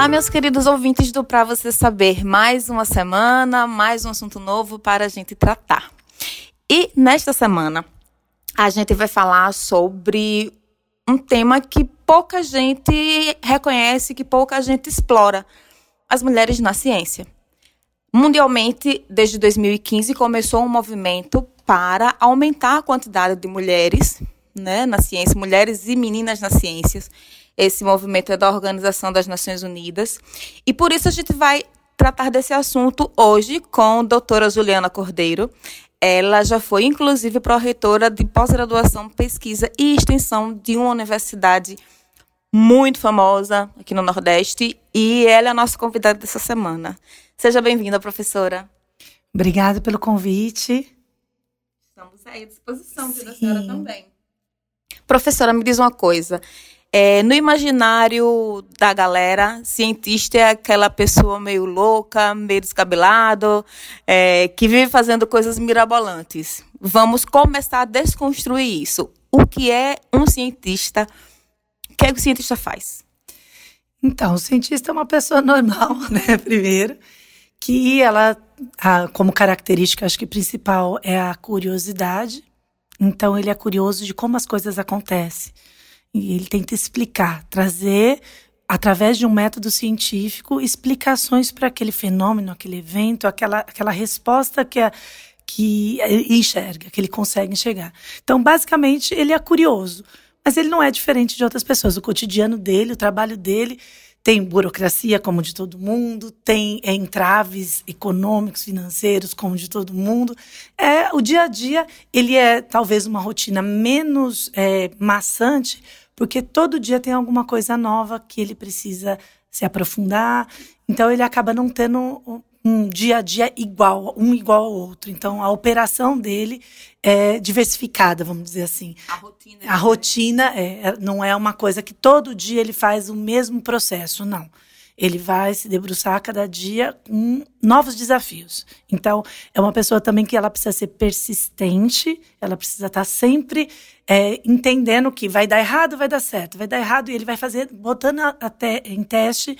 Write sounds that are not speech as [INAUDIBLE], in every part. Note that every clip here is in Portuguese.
Olá, meus queridos ouvintes do Pra Você Saber. Mais uma semana, mais um assunto novo para a gente tratar. E nesta semana, a gente vai falar sobre um tema que pouca gente reconhece, que pouca gente explora: as mulheres na ciência. Mundialmente, desde 2015, começou um movimento para aumentar a quantidade de mulheres né, na ciência, mulheres e meninas nas ciências. Esse movimento é da Organização das Nações Unidas. E por isso a gente vai tratar desse assunto hoje com a doutora Juliana Cordeiro. Ela já foi, inclusive, pró-reitora de pós-graduação, pesquisa e extensão de uma universidade muito famosa aqui no Nordeste. E ela é a nossa convidada dessa semana. Seja bem-vinda, professora. Obrigada pelo convite. Estamos aí à disposição de da senhora também. Professora, me diz uma coisa. É, no imaginário da galera, cientista é aquela pessoa meio louca, meio descabelado, é, que vive fazendo coisas mirabolantes. Vamos começar a desconstruir isso. O que é um cientista? O que é que o cientista faz? Então, o cientista é uma pessoa [LAUGHS] normal, né? Primeiro, que ela, a, como característica, acho que principal é a curiosidade. Então, ele é curioso de como as coisas acontecem. E ele tenta explicar, trazer, através de um método científico, explicações para aquele fenômeno, aquele evento, aquela, aquela resposta que, é, que enxerga, que ele consegue enxergar. Então, basicamente, ele é curioso. Mas ele não é diferente de outras pessoas. O cotidiano dele, o trabalho dele tem burocracia como de todo mundo, tem entraves econômicos, financeiros como de todo mundo. É o dia a dia ele é talvez uma rotina menos é, maçante, porque todo dia tem alguma coisa nova que ele precisa se aprofundar. Então ele acaba não tendo um dia a dia igual, um igual ao outro. Então, a operação dele é diversificada, vamos dizer assim. A rotina. A rotina é, é, não é uma coisa que todo dia ele faz o mesmo processo, não. Ele vai se debruçar cada dia com novos desafios. Então, é uma pessoa também que ela precisa ser persistente, ela precisa estar sempre é, entendendo que vai dar errado, vai dar certo, vai dar errado, e ele vai fazer, botando até em teste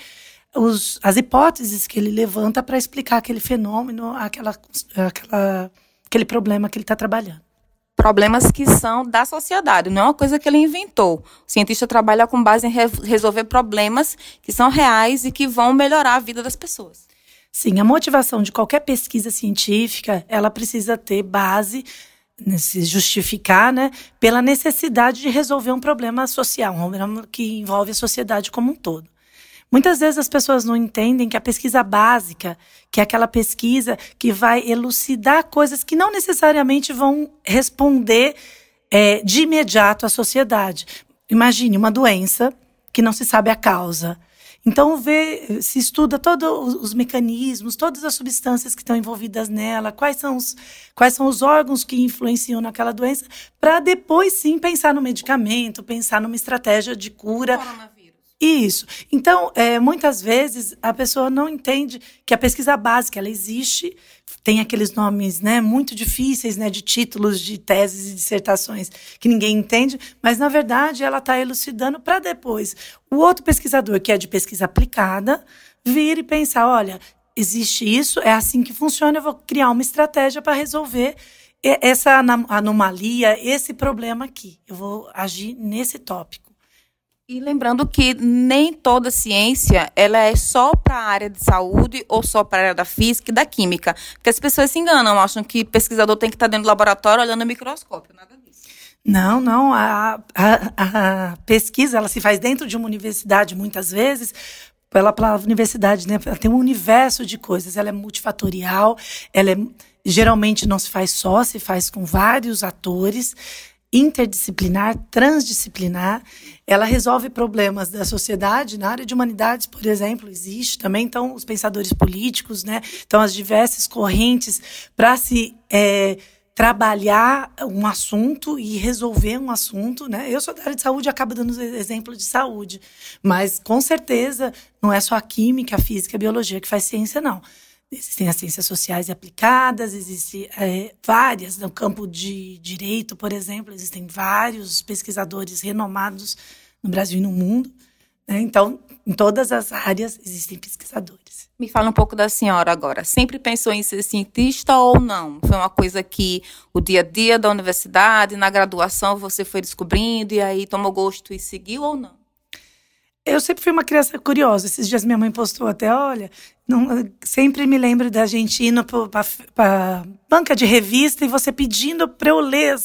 os, as hipóteses que ele levanta para explicar aquele fenômeno, aquela, aquela, aquele problema que ele está trabalhando. Problemas que são da sociedade, não é uma coisa que ele inventou. O cientista trabalha com base em re resolver problemas que são reais e que vão melhorar a vida das pessoas. Sim, a motivação de qualquer pesquisa científica, ela precisa ter base né, se justificar, né, pela necessidade de resolver um problema social, um problema que envolve a sociedade como um todo. Muitas vezes as pessoas não entendem que a pesquisa básica, que é aquela pesquisa que vai elucidar coisas que não necessariamente vão responder é, de imediato à sociedade. Imagine uma doença que não se sabe a causa. Então vê, se estuda todos os mecanismos, todas as substâncias que estão envolvidas nela, quais são os, quais são os órgãos que influenciam naquela doença, para depois sim pensar no medicamento, pensar numa estratégia de cura. Isso. Então, é, muitas vezes a pessoa não entende que a pesquisa básica ela existe, tem aqueles nomes né, muito difíceis né, de títulos de teses e dissertações que ninguém entende, mas na verdade ela está elucidando para depois o outro pesquisador, que é de pesquisa aplicada, vir e pensar: olha, existe isso, é assim que funciona, eu vou criar uma estratégia para resolver essa anomalia, esse problema aqui. Eu vou agir nesse tópico. E lembrando que nem toda ciência ela é só para a área de saúde ou só para a área da física e da química. Porque as pessoas se enganam, acham que pesquisador tem que estar dentro do laboratório olhando o microscópio, nada disso. Não, não. A, a, a pesquisa ela se faz dentro de uma universidade muitas vezes pela, pela universidade, né? Ela tem um universo de coisas. Ela é multifatorial, ela é geralmente não se faz só, se faz com vários atores interdisciplinar, transdisciplinar. Ela resolve problemas da sociedade. Na área de humanidades, por exemplo, existe também. Então, os pensadores políticos, né? Então, as diversas correntes para se é, trabalhar um assunto e resolver um assunto, né? Eu sou da área de saúde, acabo dando exemplo de saúde, mas com certeza não é só a química, a física, a biologia que faz ciência, não. Existem as ciências sociais aplicadas, existem é, várias no campo de direito, por exemplo, existem vários pesquisadores renomados no Brasil e no mundo. Né? Então, em todas as áreas existem pesquisadores. Me fala um pouco da senhora agora. Sempre pensou em ser cientista ou não? Foi uma coisa que o dia a dia da universidade, na graduação, você foi descobrindo e aí tomou gosto e seguiu ou não? Eu sempre fui uma criança curiosa. Esses dias minha mãe postou até, olha, não, sempre me lembro da gente indo para banca de revista e você pedindo para eu ler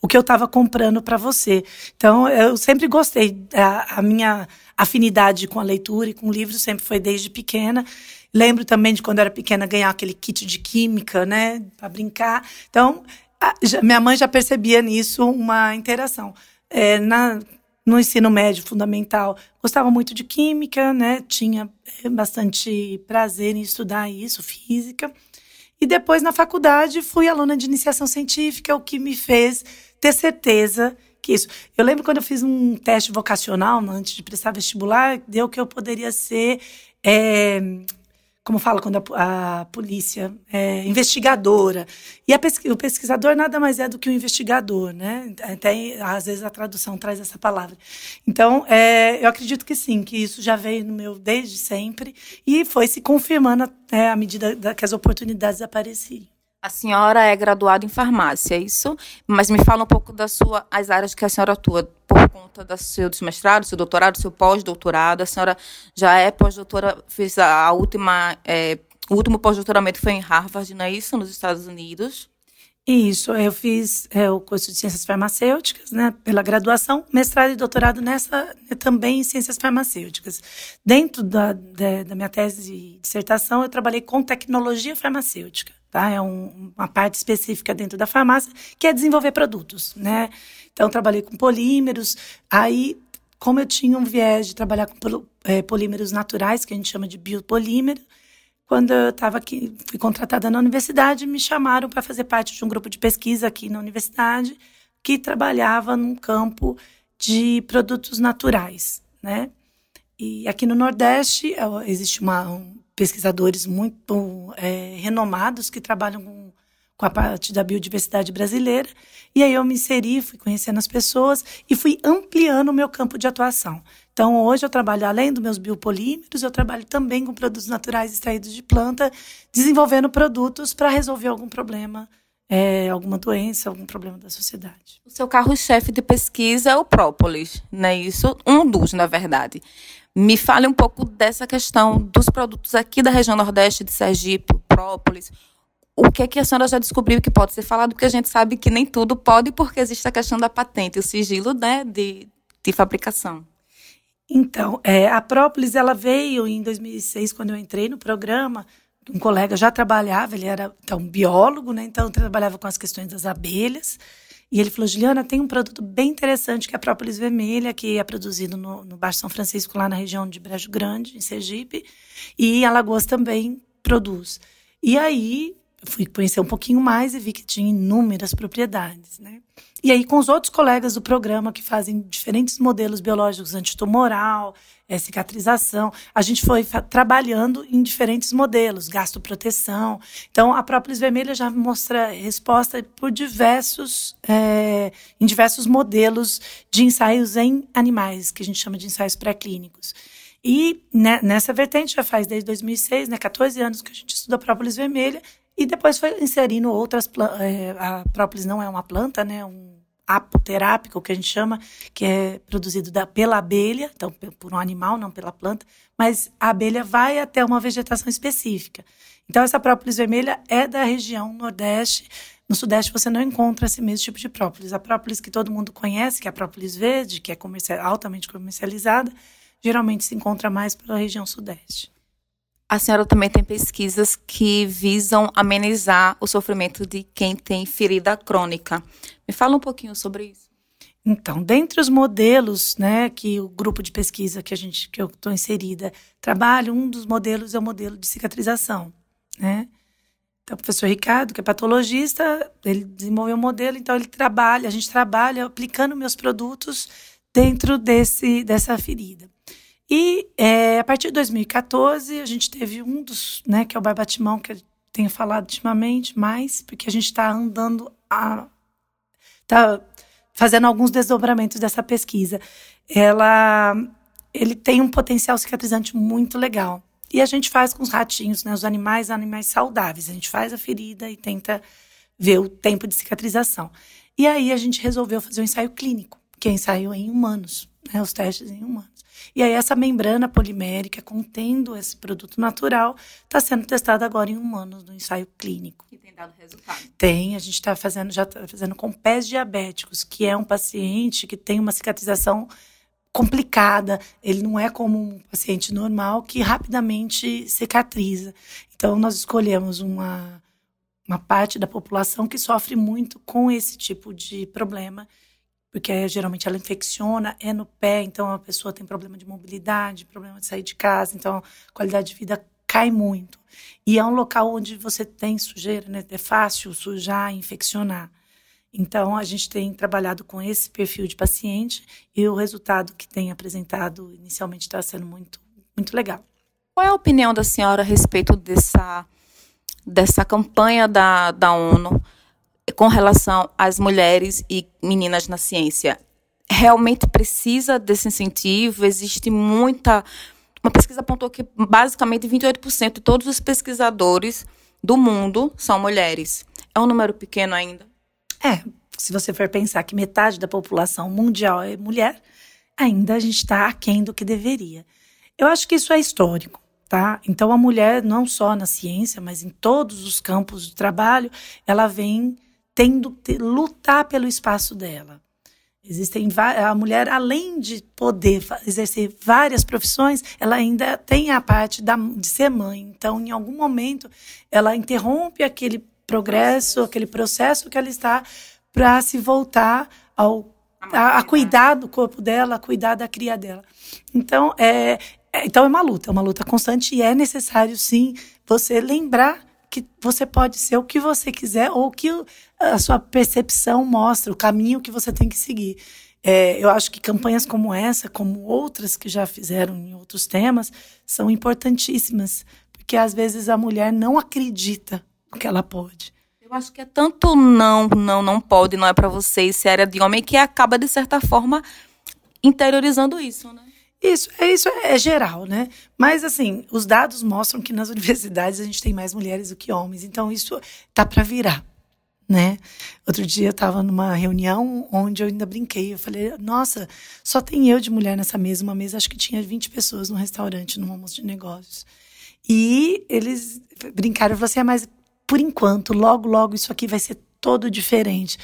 o que eu estava comprando para você. Então, eu sempre gostei. A, a, minha afinidade com a leitura e com livros sempre foi desde pequena. Lembro também de quando eu era pequena ganhar aquele kit de química, né, para brincar. Então, a, já, minha mãe já percebia nisso uma interação. É, na, no ensino médio fundamental, gostava muito de química, né? Tinha eh, bastante prazer em estudar isso, física. E depois, na faculdade, fui aluna de iniciação científica, o que me fez ter certeza que isso. Eu lembro quando eu fiz um teste vocacional, antes de prestar vestibular, deu que eu poderia ser. É, como fala quando a, a polícia é investigadora. E o pesquisador nada mais é do que o investigador, né? Até às vezes a tradução traz essa palavra. Então, é, eu acredito que sim, que isso já veio no meu desde sempre e foi se confirmando é, à medida da, que as oportunidades apareciam. A senhora é graduada em farmácia, é isso? Mas me fala um pouco das sua, as áreas que a senhora atua por conta do seu mestrado, seu doutorado, seu pós-doutorado. A senhora já é pós-doutora, fez a, última, é, o último pós-doutoramento foi em Harvard, não é isso, nos Estados Unidos? Isso, eu fiz é, o curso de ciências farmacêuticas, né, pela graduação, mestrado e doutorado nessa também em ciências farmacêuticas. Dentro da, da, da minha tese de dissertação, eu trabalhei com tecnologia farmacêutica tá? É um, uma parte específica dentro da farmácia que é desenvolver produtos, né? Então, trabalhei com polímeros. Aí, como eu tinha um viés de trabalhar com é, polímeros naturais, que a gente chama de biopolímero, quando eu estava aqui, fui contratada na universidade, me chamaram para fazer parte de um grupo de pesquisa aqui na universidade que trabalhava num campo de produtos naturais, né? E aqui no Nordeste existe uma, um, pesquisadores muito é, renomados que trabalham com, com a parte da biodiversidade brasileira. E aí eu me inseri, fui conhecendo as pessoas e fui ampliando o meu campo de atuação. Então, hoje eu trabalho, além dos meus biopolímeros, eu trabalho também com produtos naturais extraídos de planta, desenvolvendo produtos para resolver algum problema, é, alguma doença, algum problema da sociedade. O seu carro-chefe de pesquisa é o própolis, não é isso? Um dos, na verdade. Me fale um pouco dessa questão dos produtos aqui da região Nordeste de Sergipe, própolis. O que é que a senhora já descobriu que pode ser falado? Porque a gente sabe que nem tudo pode, porque existe a questão da patente, o sigilo né, de, de fabricação. Então, é, a própolis ela veio em 2006, quando eu entrei no programa. Um colega já trabalhava, ele era então biólogo, né? Então trabalhava com as questões das abelhas. E ele falou: Juliana, tem um produto bem interessante que é a própolis vermelha, que é produzido no, no Baixo São Francisco, lá na região de Brejo Grande, em Sergipe. E Alagoas também produz. E aí fui conhecer um pouquinho mais e vi que tinha inúmeras propriedades, né? E aí, com os outros colegas do programa que fazem diferentes modelos biológicos antitumoral, é, cicatrização, a gente foi trabalhando em diferentes modelos, gastoproteção. Então, a própolis vermelha já mostra resposta por diversos, é, em diversos modelos de ensaios em animais, que a gente chama de ensaios pré-clínicos. E né, nessa vertente já faz desde 2006, né, 14 anos que a gente estuda a própolis vermelha, e depois foi inserindo outras. É, a própolis não é uma planta, né? Um apoterápico, que a gente chama, que é produzido da, pela abelha, então por um animal, não pela planta, mas a abelha vai até uma vegetação específica. Então, essa própolis vermelha é da região Nordeste. No Sudeste você não encontra esse mesmo tipo de própolis. A própolis que todo mundo conhece, que é a própolis verde, que é comercial, altamente comercializada, geralmente se encontra mais pela região Sudeste. A senhora também tem pesquisas que visam amenizar o sofrimento de quem tem ferida crônica. Me fala um pouquinho sobre isso. Então, dentre os modelos, né, que o grupo de pesquisa que a gente que eu estou inserida trabalha, um dos modelos é o modelo de cicatrização, né? Então, o professor Ricardo, que é patologista, ele desenvolveu um modelo, então ele trabalha, a gente trabalha aplicando meus produtos dentro desse dessa ferida. E é, a partir de 2014, a gente teve um dos, né, que é o Barbatimão, que eu tenho falado ultimamente mais, porque a gente está andando a está fazendo alguns desdobramentos dessa pesquisa. Ela ele tem um potencial cicatrizante muito legal. E a gente faz com os ratinhos, né? Os animais, animais saudáveis. A gente faz a ferida e tenta ver o tempo de cicatrização. E aí a gente resolveu fazer um ensaio clínico, que é ensaio em humanos, né? Os testes em humanos. E aí essa membrana polimérica contendo esse produto natural está sendo testada agora em humanos no ensaio clínico. E tem dado resultado? Tem, a gente está fazendo, já está fazendo com pés diabéticos, que é um paciente que tem uma cicatrização complicada, ele não é como um paciente normal que rapidamente cicatriza. Então nós escolhemos uma uma parte da população que sofre muito com esse tipo de problema porque geralmente ela infecciona, é no pé, então a pessoa tem problema de mobilidade, problema de sair de casa, então a qualidade de vida cai muito. E é um local onde você tem sujeira, né? É fácil sujar, infeccionar. Então, a gente tem trabalhado com esse perfil de paciente e o resultado que tem apresentado inicialmente está sendo muito, muito legal. Qual é a opinião da senhora a respeito dessa, dessa campanha da, da ONU com relação às mulheres e meninas na ciência. Realmente precisa desse incentivo, existe muita. Uma pesquisa apontou que basicamente 28% de todos os pesquisadores do mundo são mulheres. É um número pequeno ainda? É, se você for pensar que metade da população mundial é mulher, ainda a gente está aquém do que deveria. Eu acho que isso é histórico. Tá? Então, a mulher, não só na ciência, mas em todos os campos de trabalho, ela vem tendo que lutar pelo espaço dela. Existem a mulher, além de poder exercer várias profissões, ela ainda tem a parte da, de ser mãe. Então, em algum momento, ela interrompe aquele progresso, aquele processo que ela está para se voltar ao a, a, cuidar do corpo dela, a cuidar da cria dela. Então é, é, então é uma luta, é uma luta constante e é necessário sim você lembrar que você pode ser o que você quiser ou que a sua percepção mostra, o caminho que você tem que seguir. É, eu acho que campanhas como essa, como outras que já fizeram em outros temas, são importantíssimas, porque às vezes a mulher não acredita no que ela pode. Eu acho que é tanto não, não, não pode, não é para você, se era de homem, que acaba, de certa forma, interiorizando isso, né? Isso, é isso é, é, geral, né? Mas assim, os dados mostram que nas [LAUGHS] universidades a gente tem mais mulheres do que homens, então isso tá para virar, né? Outro dia eu estava numa reunião onde eu ainda brinquei, eu falei: "Nossa, só tem eu de mulher nessa mesa, uma mesa acho que tinha 20 pessoas no restaurante, no almoço de negócios". E eles brincaram, eu falei assim: "É, mas por enquanto, logo logo isso aqui vai ser todo diferente".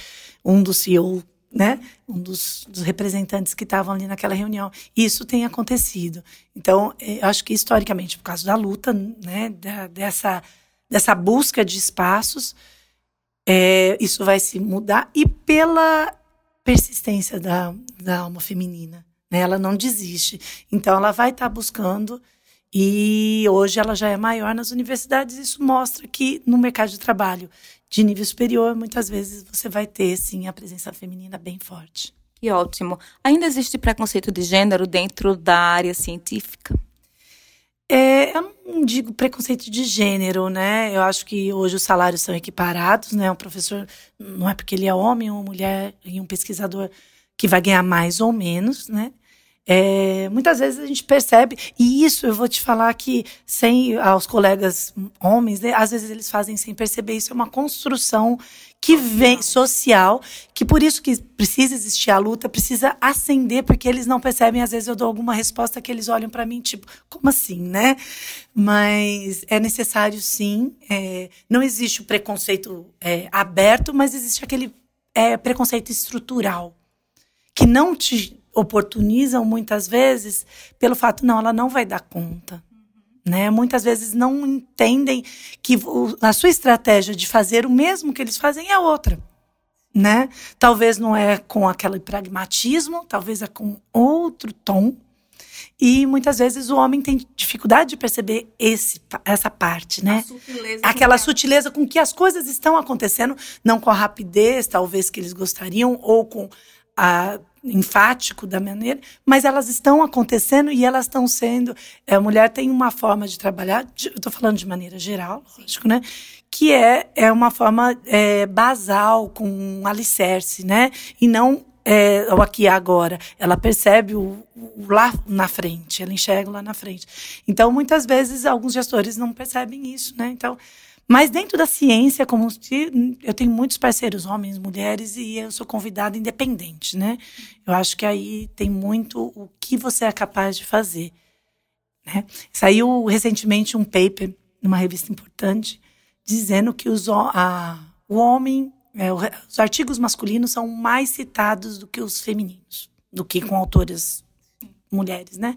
Um dos CEO né, um dos, dos representantes que estavam ali naquela reunião. Isso tem acontecido. Então, eh, eu acho que historicamente, por causa da luta, né, da, dessa, dessa busca de espaços, é, isso vai se mudar e pela persistência da, da alma feminina. Né, ela não desiste. Então, ela vai estar tá buscando. E hoje ela já é maior nas universidades. Isso mostra que no mercado de trabalho de nível superior, muitas vezes você vai ter, sim, a presença feminina bem forte. Que ótimo. Ainda existe preconceito de gênero dentro da área científica? É, eu não digo preconceito de gênero, né? Eu acho que hoje os salários são equiparados, né? Um professor não é porque ele é homem ou mulher e um pesquisador que vai ganhar mais ou menos, né? É, muitas vezes a gente percebe, e isso eu vou te falar que sem aos colegas homens, né, às vezes eles fazem sem perceber, isso é uma construção que vem social, que por isso que precisa existir a luta, precisa acender, porque eles não percebem, às vezes eu dou alguma resposta que eles olham para mim, tipo, como assim, né? Mas é necessário sim, é, não existe o preconceito é, aberto, mas existe aquele é, preconceito estrutural, que não te oportunizam muitas vezes pelo fato, não, ela não vai dar conta. Né? Muitas vezes não entendem que a sua estratégia de fazer o mesmo que eles fazem é outra. Né? Talvez não é com aquele pragmatismo, talvez é com outro tom. E muitas vezes o homem tem dificuldade de perceber esse, essa parte, né? Sutileza Aquela sutileza com que as coisas estão acontecendo, não com a rapidez, talvez, que eles gostariam, ou com a enfático da maneira, mas elas estão acontecendo e elas estão sendo. É, a mulher tem uma forma de trabalhar, de, eu estou falando de maneira geral, lógico, né? Que é, é uma forma é, basal, com um alicerce, né? E não é, o aqui e agora. Ela percebe o, lá na frente, ela enxerga lá na frente. Então, muitas vezes, alguns gestores não percebem isso, né? Então, mas dentro da ciência, como eu tenho muitos parceiros, homens, mulheres, e eu sou convidada independente, né? Eu acho que aí tem muito o que você é capaz de fazer. Né? Saiu recentemente um paper numa revista importante dizendo que os, a, o homem, é, os artigos masculinos são mais citados do que os femininos, do que com autores mulheres, né?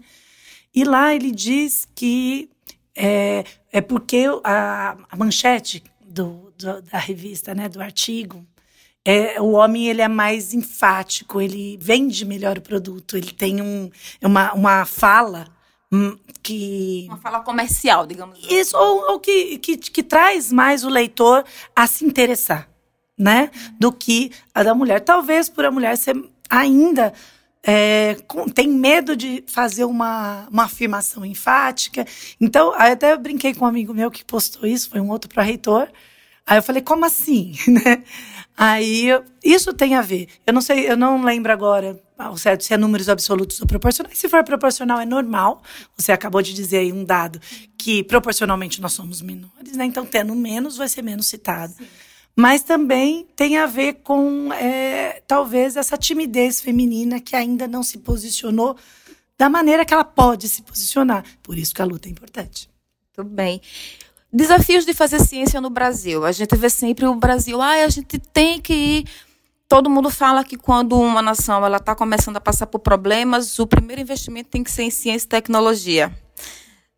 E lá ele diz que é, é porque a, a manchete do, do, da revista, né, do artigo, é, o homem ele é mais enfático, ele vende melhor o produto, ele tem um, uma, uma fala hum, que uma fala comercial, digamos. Assim. Isso ou, ou que, que, que traz mais o leitor a se interessar, né, do que a da mulher. Talvez por a mulher ser ainda é, com, tem medo de fazer uma, uma afirmação enfática. Então, aí até brinquei com um amigo meu que postou isso, foi um outro para reitor. Aí eu falei, como assim? [LAUGHS] né? Aí, isso tem a ver. Eu não sei, eu não lembro agora ao certo se é números absolutos ou proporcionais. Se for proporcional, é normal. Você acabou de dizer aí um dado que proporcionalmente nós somos menores, né? Então, tendo menos, vai ser menos citado. Sim mas também tem a ver com é, talvez essa timidez feminina que ainda não se posicionou da maneira que ela pode se posicionar. Por isso que a luta é importante. Tudo bem. Desafios de fazer ciência no Brasil. A gente vê sempre o Brasil, ah, a gente tem que ir. Todo mundo fala que quando uma nação ela está começando a passar por problemas, o primeiro investimento tem que ser em ciência e tecnologia.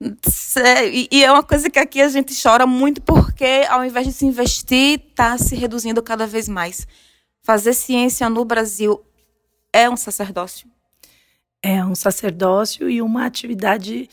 E é uma coisa que aqui a gente chora muito porque, ao invés de se investir, está se reduzindo cada vez mais. Fazer ciência no Brasil é um sacerdócio? É um sacerdócio e uma atividade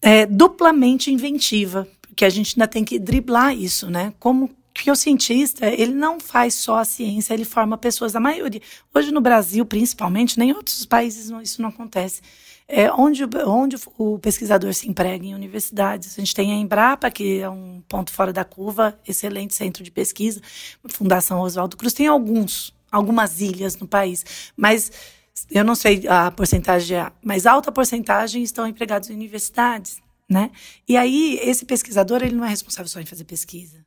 é, duplamente inventiva, porque a gente ainda tem que driblar isso, né? Como que o cientista, ele não faz só a ciência, ele forma pessoas. A maioria, hoje no Brasil, principalmente, nem em outros países isso não acontece é, onde, onde o pesquisador se emprega em universidades. A gente tem a Embrapa, que é um ponto fora da curva, excelente centro de pesquisa, Fundação Oswaldo Cruz, tem alguns, algumas ilhas no país, mas eu não sei a porcentagem, mas alta porcentagem estão empregados em universidades, né? E aí esse pesquisador ele não é responsável só em fazer pesquisa.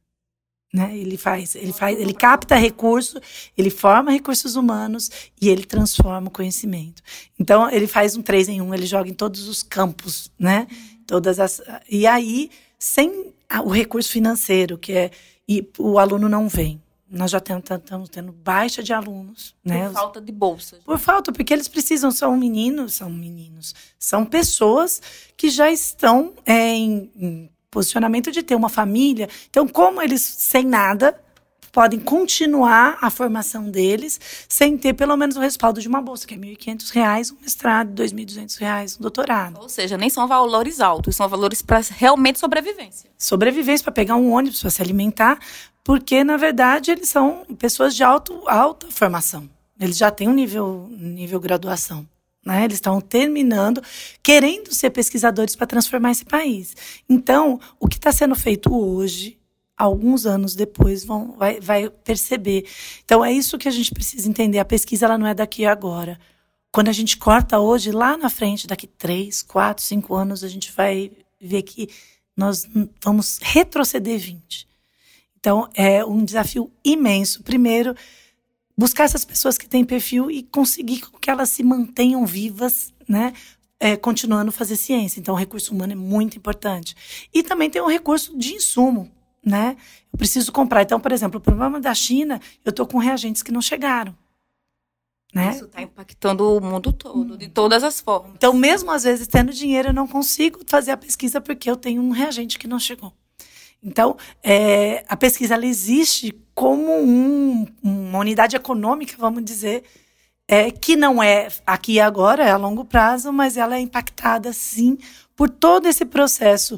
Né? Ele faz, ele faz, ele capta recurso, ele forma recursos humanos e ele transforma o conhecimento. Então ele faz um três em um, ele joga em todos os campos, né? Todas as e aí sem o recurso financeiro que é e o aluno não vem. Nós já estamos tendo baixa de alunos, né? Por falta de bolsas. Por falta, porque eles precisam, são meninos, são meninos, são pessoas que já estão é, em, em posicionamento de ter uma família. Então, como eles, sem nada, podem continuar a formação deles sem ter pelo menos o respaldo de uma bolsa, que é R$ 1.500, um mestrado, R$ 2.200, um doutorado. Ou seja, nem são valores altos, são valores para realmente sobrevivência. Sobrevivência, para pegar um ônibus, para se alimentar, porque, na verdade, eles são pessoas de alto, alta formação. Eles já têm um nível, nível graduação. Né? Eles estão terminando, querendo ser pesquisadores para transformar esse país. Então, o que está sendo feito hoje, alguns anos depois, vão, vai, vai perceber. Então, é isso que a gente precisa entender. A pesquisa ela não é daqui agora. Quando a gente corta hoje, lá na frente, daqui três, quatro, cinco anos, a gente vai ver que nós vamos retroceder 20. Então, é um desafio imenso. Primeiro, buscar essas pessoas que têm perfil e conseguir que elas se mantenham vivas, né? É, continuando a fazer ciência. Então, o recurso humano é muito importante. E também tem um recurso de insumo, né? Eu preciso comprar. Então, por exemplo, o problema da China, eu estou com reagentes que não chegaram. Né? Isso está impactando o mundo todo, de todas as formas. Então, mesmo às vezes tendo dinheiro, eu não consigo fazer a pesquisa porque eu tenho um reagente que não chegou. Então, é, a pesquisa ela existe como um, uma unidade econômica, vamos dizer, é, que não é aqui e agora, é a longo prazo, mas ela é impactada, sim, por todo esse processo,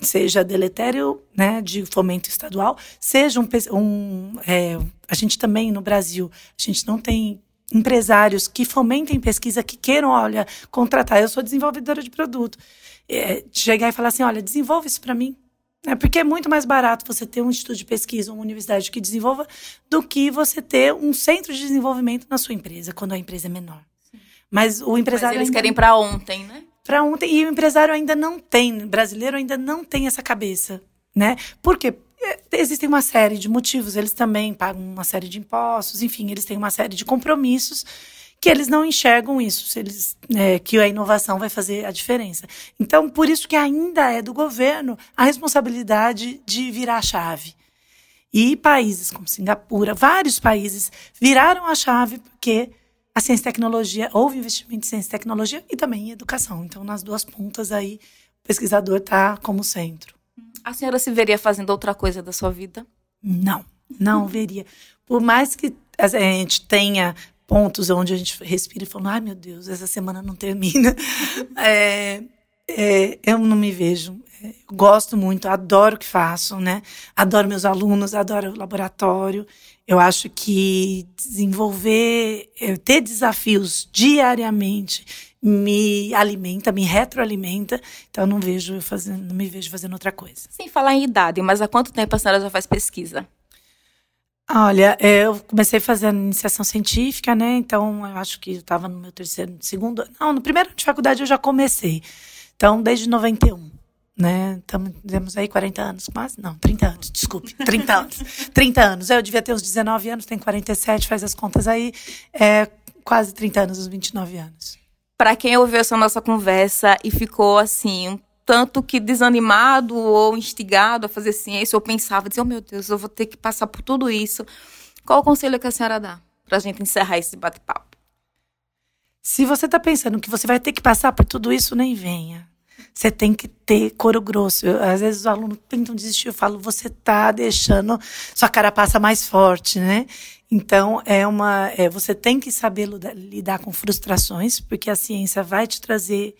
seja deletério né, de fomento estadual, seja um. um é, a gente também, no Brasil, a gente não tem empresários que fomentem pesquisa, que queiram, olha, contratar. Eu sou desenvolvedora de produto. É, chegar e falar assim: olha, desenvolve isso para mim. É porque é muito mais barato você ter um instituto de pesquisa, uma universidade que desenvolva, do que você ter um centro de desenvolvimento na sua empresa, quando a empresa é menor. Sim. Mas o empresário. Mas eles ainda... querem para ontem, né? Para ontem. E o empresário ainda não tem, brasileiro ainda não tem essa cabeça, né? Por quê? É, existem uma série de motivos, eles também pagam uma série de impostos, enfim, eles têm uma série de compromissos que eles não enxergam isso, se eles, é, que a inovação vai fazer a diferença. Então, por isso que ainda é do governo a responsabilidade de virar a chave. E países como Singapura, vários países viraram a chave porque a ciência e tecnologia, houve investimento em ciência e tecnologia e também em educação. Então, nas duas pontas aí, o pesquisador está como centro. A senhora se veria fazendo outra coisa da sua vida? Não, não veria. Por mais que a gente tenha pontos onde a gente respira e fala, ai meu Deus, essa semana não termina. [LAUGHS] é, é, eu não me vejo. É, gosto muito, adoro o que faço, né? Adoro meus alunos, adoro o laboratório. Eu acho que desenvolver, é, ter desafios diariamente me alimenta, me retroalimenta. Então, não vejo fazendo, não me vejo fazendo outra coisa. Sem falar em idade, mas há quanto tempo a senhora já faz pesquisa? Olha, é, eu comecei fazendo iniciação científica, né? Então, eu acho que eu estava no meu terceiro, segundo. Não, no primeiro ano de faculdade eu já comecei. Então, desde 91 né? Tamo, temos aí 40 anos, quase? Não, 30 anos, desculpe. [LAUGHS] 30 anos. 30 anos. Eu devia ter uns 19 anos, tenho 47, faz as contas aí. É quase 30 anos, uns 29 anos para quem ouviu essa nossa conversa e ficou assim, um tanto que desanimado ou instigado a fazer ciência, ou pensava, dizia, oh meu Deus, eu vou ter que passar por tudo isso. Qual o conselho que a senhora dá para a gente encerrar esse bate-papo? Se você está pensando que você vai ter que passar por tudo isso, nem venha. Você tem que ter couro grosso. Eu, às vezes os alunos tentam desistir, eu falo, você está deixando sua cara passa mais forte, né? Então, é uma, é, você tem que saber lidar com frustrações, porque a ciência vai te trazer.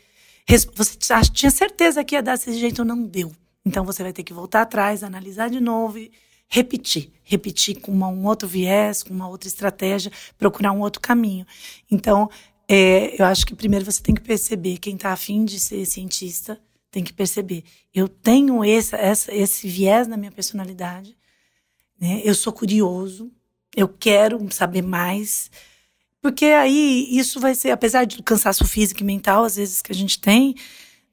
Você tinha certeza que ia dar desse jeito, não deu. Então, você vai ter que voltar atrás, analisar de novo e repetir. Repetir com uma, um outro viés, com uma outra estratégia, procurar um outro caminho. Então, é, eu acho que primeiro você tem que perceber, quem está afim de ser cientista, tem que perceber. Eu tenho esse, essa, esse viés na minha personalidade, né? eu sou curioso, eu quero saber mais. Porque aí isso vai ser, apesar do cansaço físico e mental, às vezes, que a gente tem,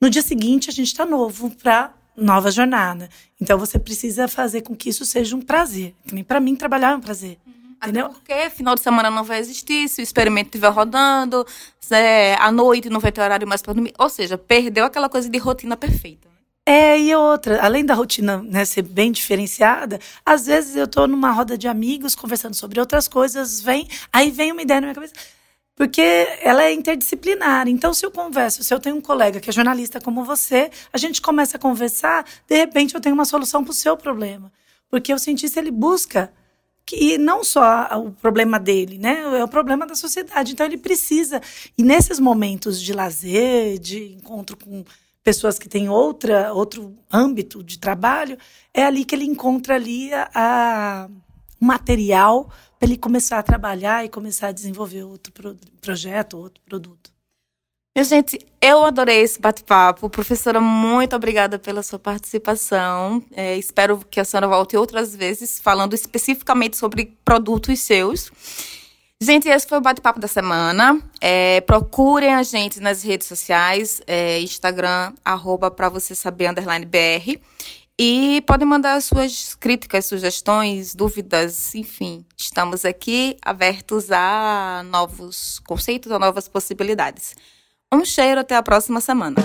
no dia seguinte a gente está novo para nova jornada. Então você precisa fazer com que isso seja um prazer. Nem para mim trabalhar é um prazer. Uhum. Entendeu? Até porque final de semana não vai existir, se o experimento estiver rodando, é, à noite não vai ter horário mais para dormir. Ou seja, perdeu aquela coisa de rotina perfeita. É, e outra, além da rotina né, ser bem diferenciada, às vezes eu estou numa roda de amigos conversando sobre outras coisas, vem, aí vem uma ideia na minha cabeça. Porque ela é interdisciplinar. Então, se eu converso, se eu tenho um colega que é jornalista como você, a gente começa a conversar, de repente eu tenho uma solução para o seu problema. Porque o cientista, ele busca que não só o problema dele, né? É o problema da sociedade. Então, ele precisa. E nesses momentos de lazer, de encontro com pessoas que têm outra, outro âmbito de trabalho, é ali que ele encontra ali a, material para ele começar a trabalhar e começar a desenvolver outro pro, projeto, outro produto. Minha gente, eu adorei esse bate-papo. Professora, muito obrigada pela sua participação. É, espero que a senhora volte outras vezes falando especificamente sobre produtos seus. Gente, esse foi o bate-papo da semana. É, procurem a gente nas redes sociais, é, Instagram, arroba pra você saber, underline BR. E podem mandar suas críticas, sugestões, dúvidas, enfim. Estamos aqui abertos a novos conceitos, a novas possibilidades. Um cheiro, até a próxima semana.